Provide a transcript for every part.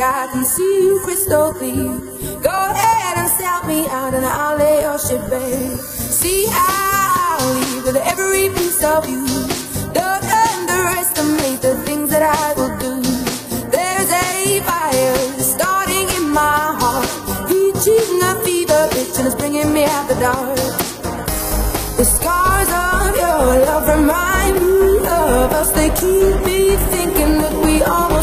I can see you crystal clear. Go ahead and sell me out, and I'll lay your shit bare. See, how I'll leave with every piece of you. Don't underestimate the things that I will do. There's a fire starting in my heart, reaching a fever pitch, and it's bringing me out the dark. The scars of your love remind me of us. They keep me thinking that we almost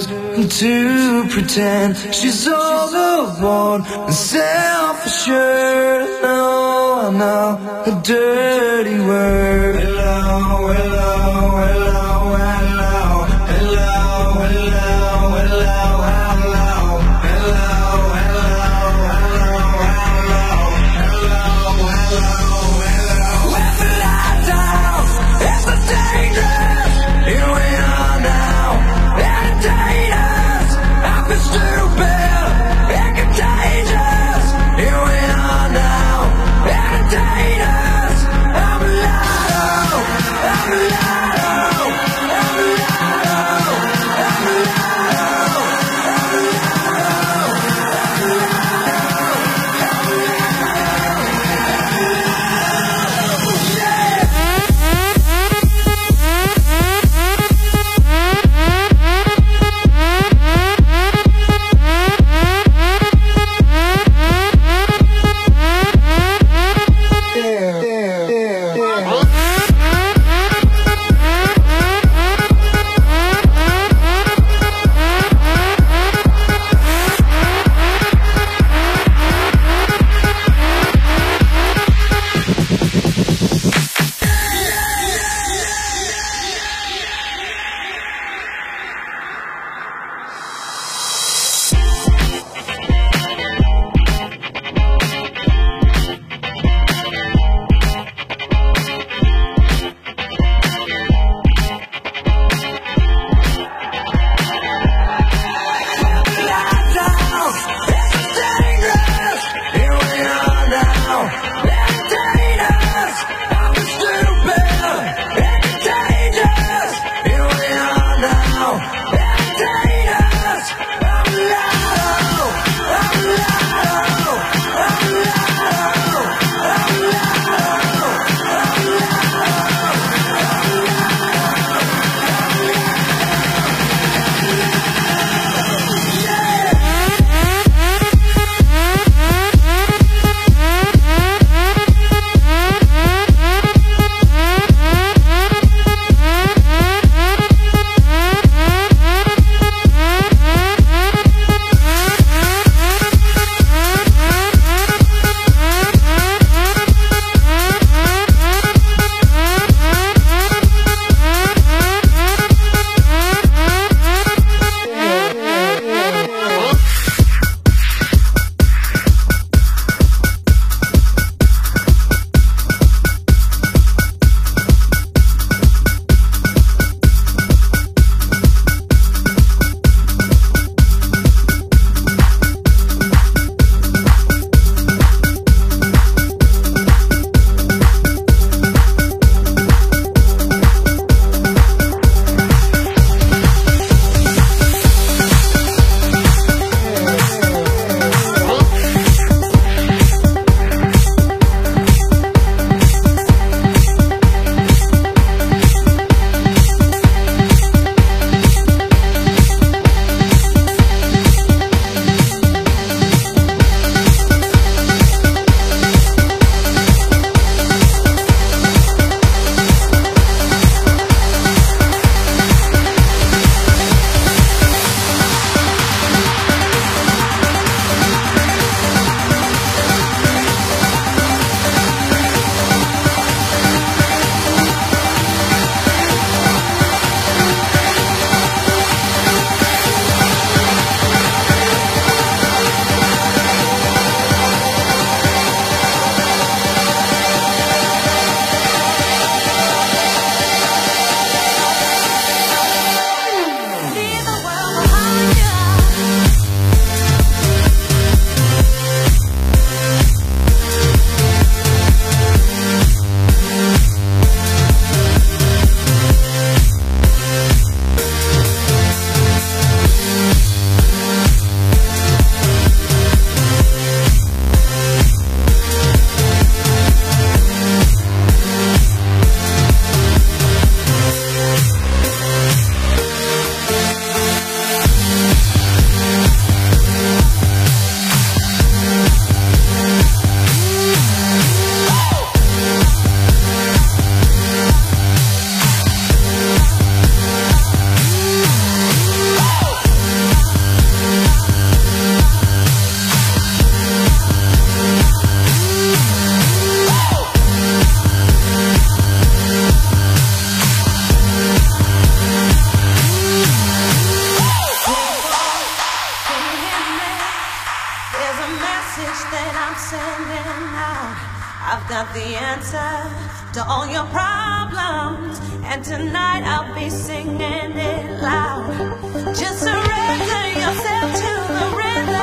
to and to pretend she's all alone and self-assured. No, oh, I know a dirty word. Hello, hello, hello, answer to all your problems. And tonight I'll be singing it loud. Just surrender yourself to the rhythm.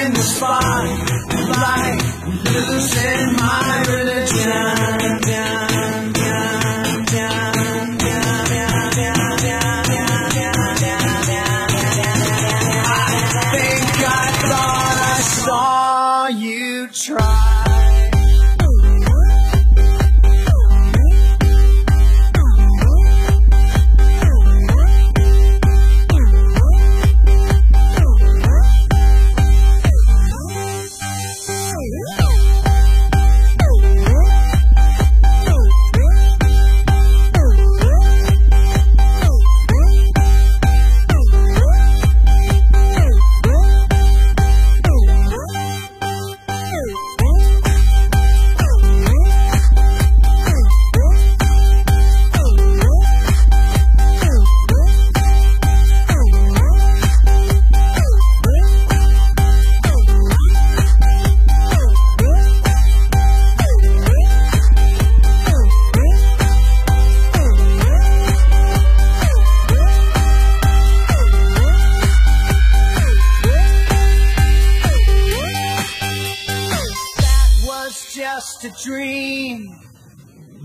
in the spotlight, losing my religion.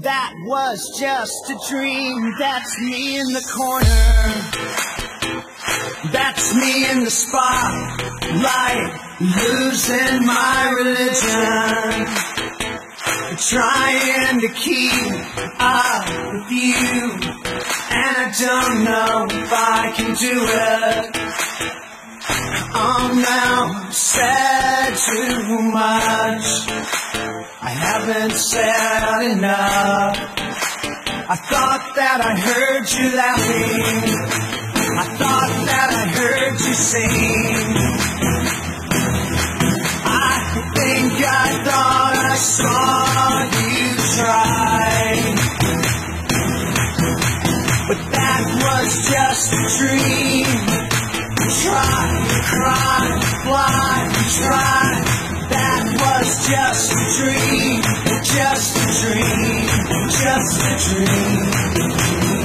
That was just a dream. That's me in the corner. That's me in the spotlight, losing my religion. Trying to keep up with you, and I don't know if I can do it. Oh no, said too much. I haven't said enough. I thought that I heard you laughing. I thought that I heard you sing. I think I thought I saw you try. But that was just a dream. Try, cry, fly, try just a dream, just a dream, just a dream.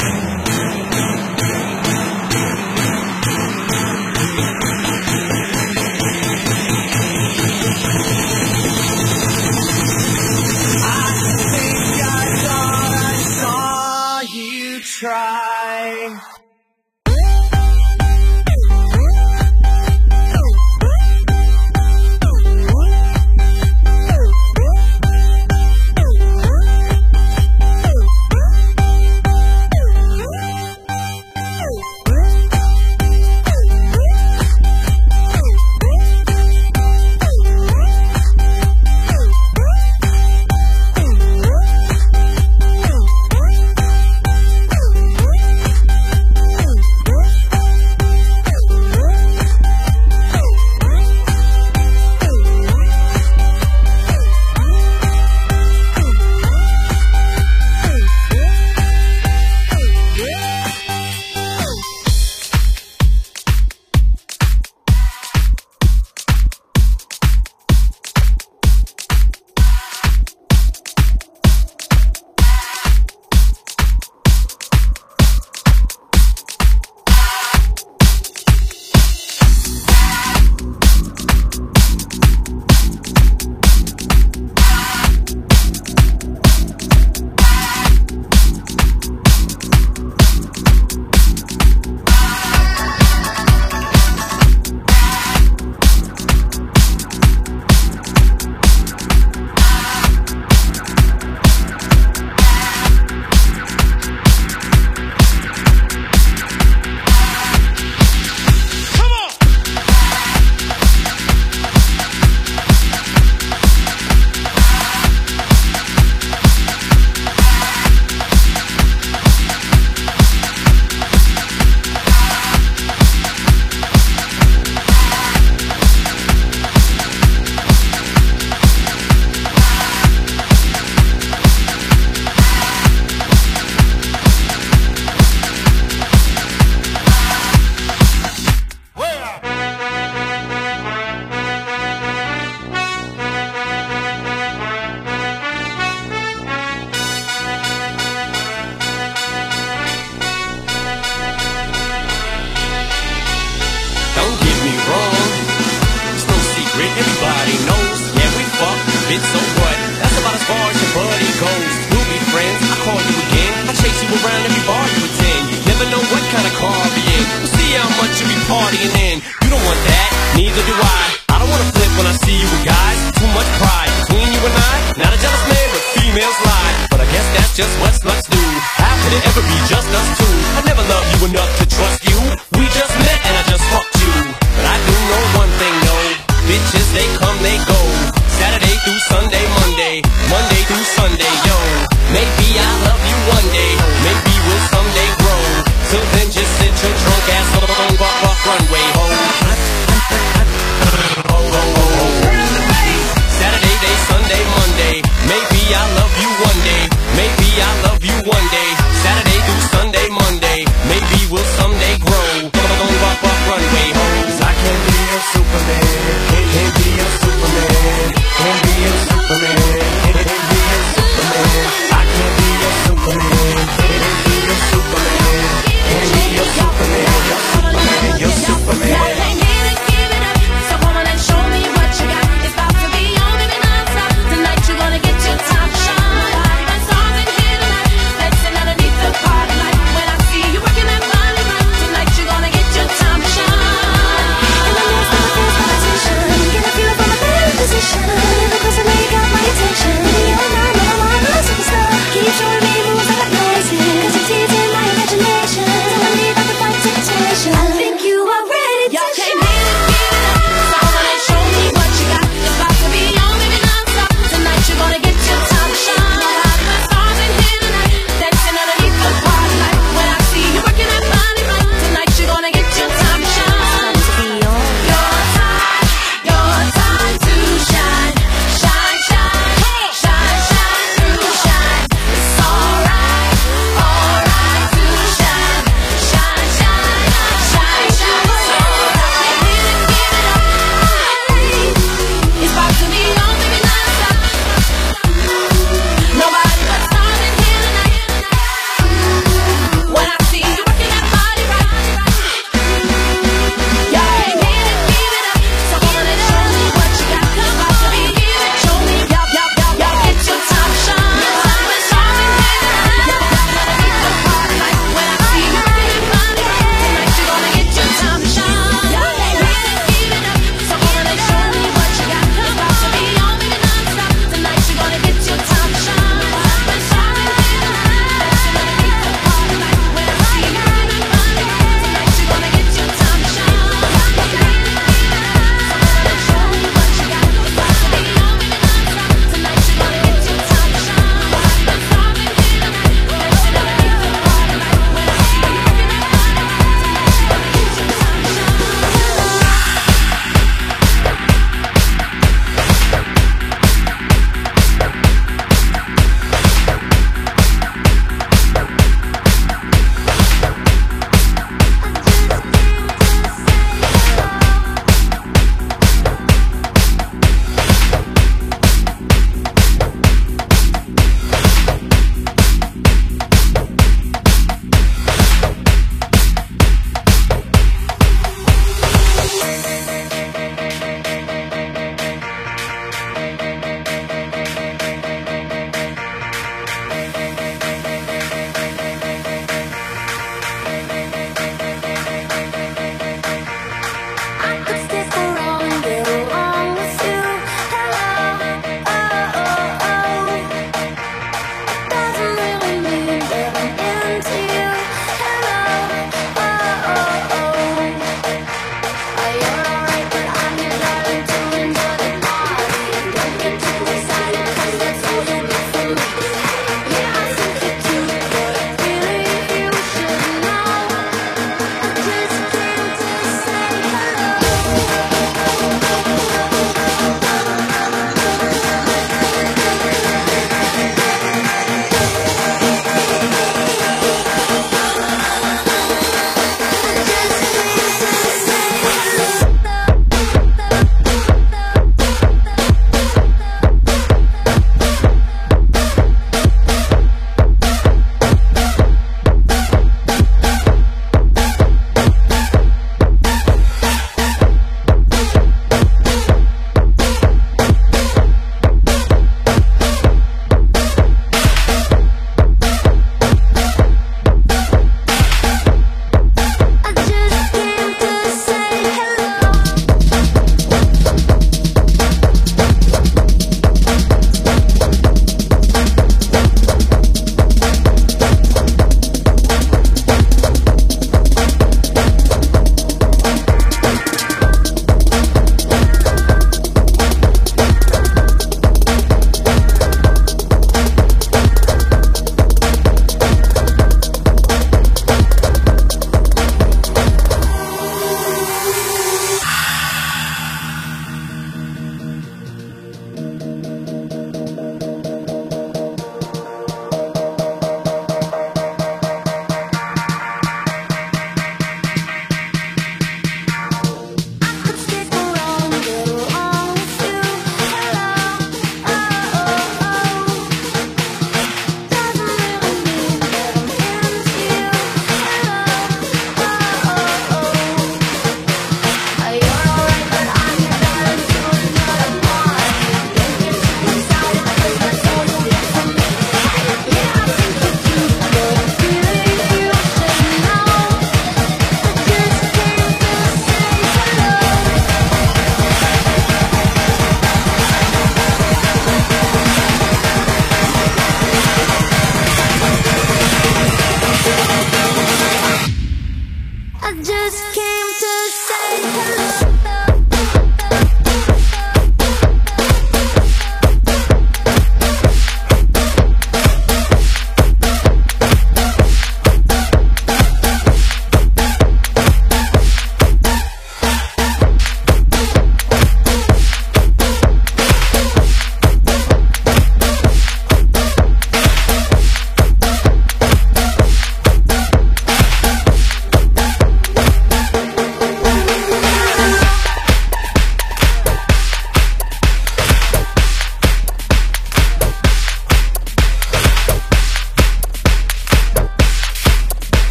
just into drunk ass over off runway.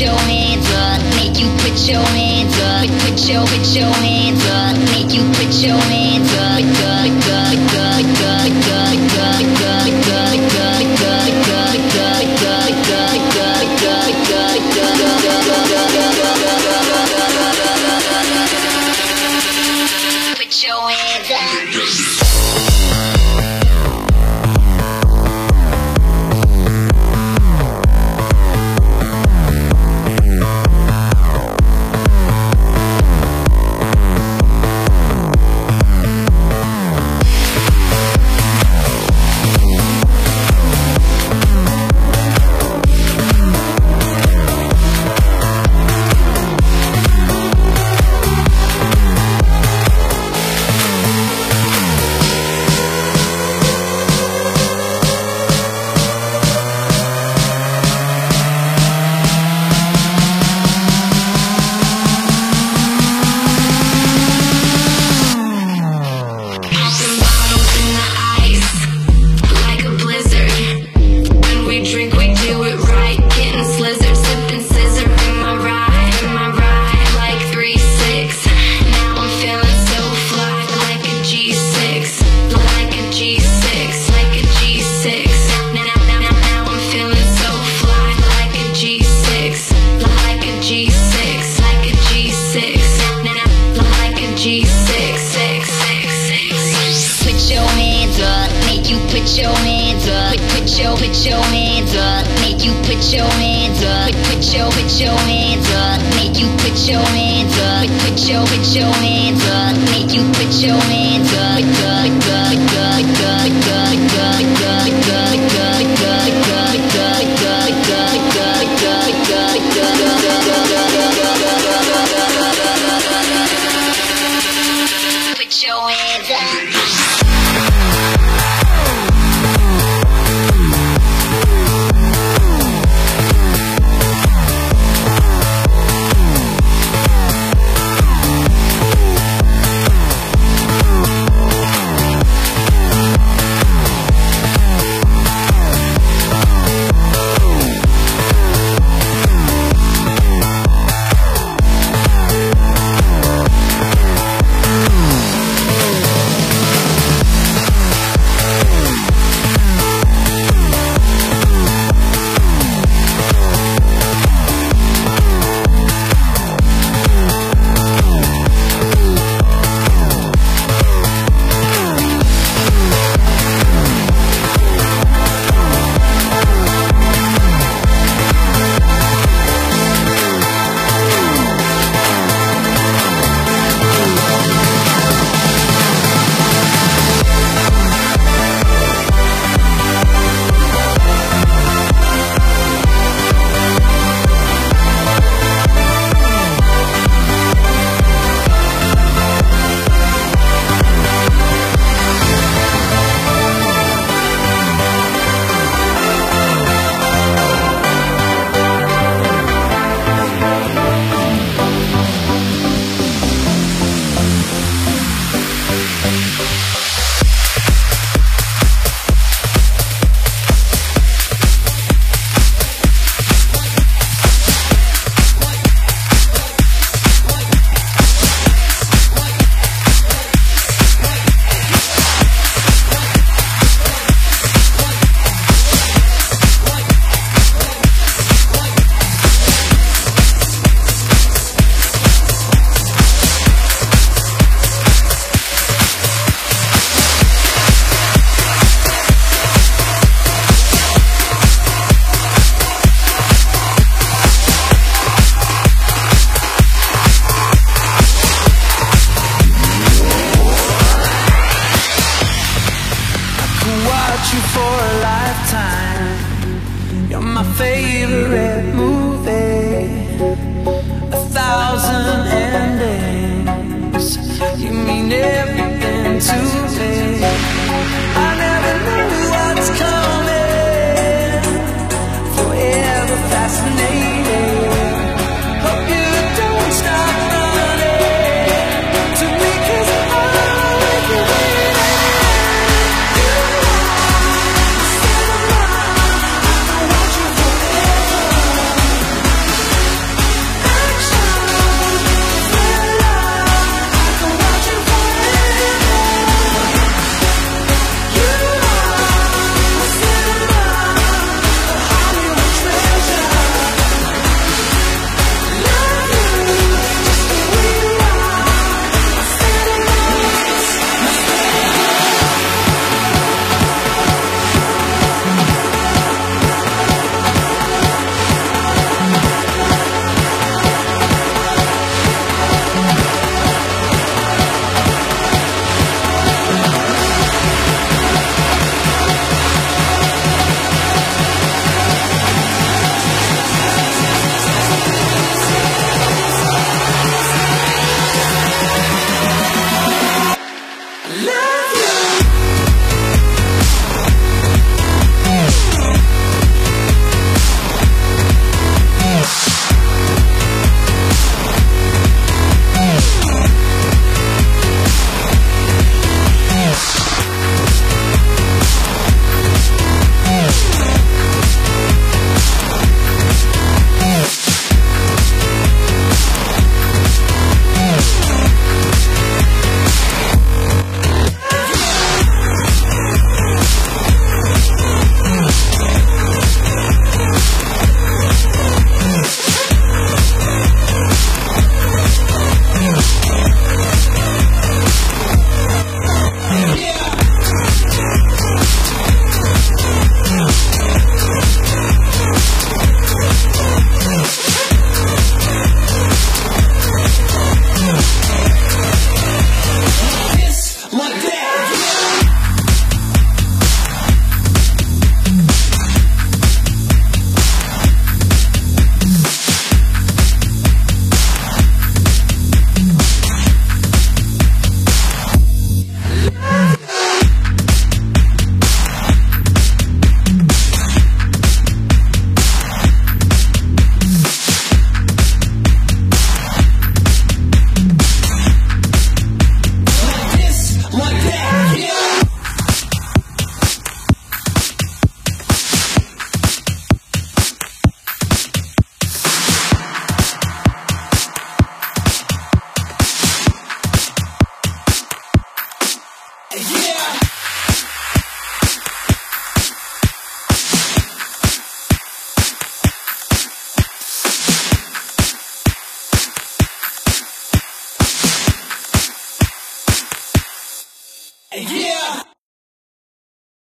your hands up, make you put your hands up, put, your, put your hands up, make you put your hands up!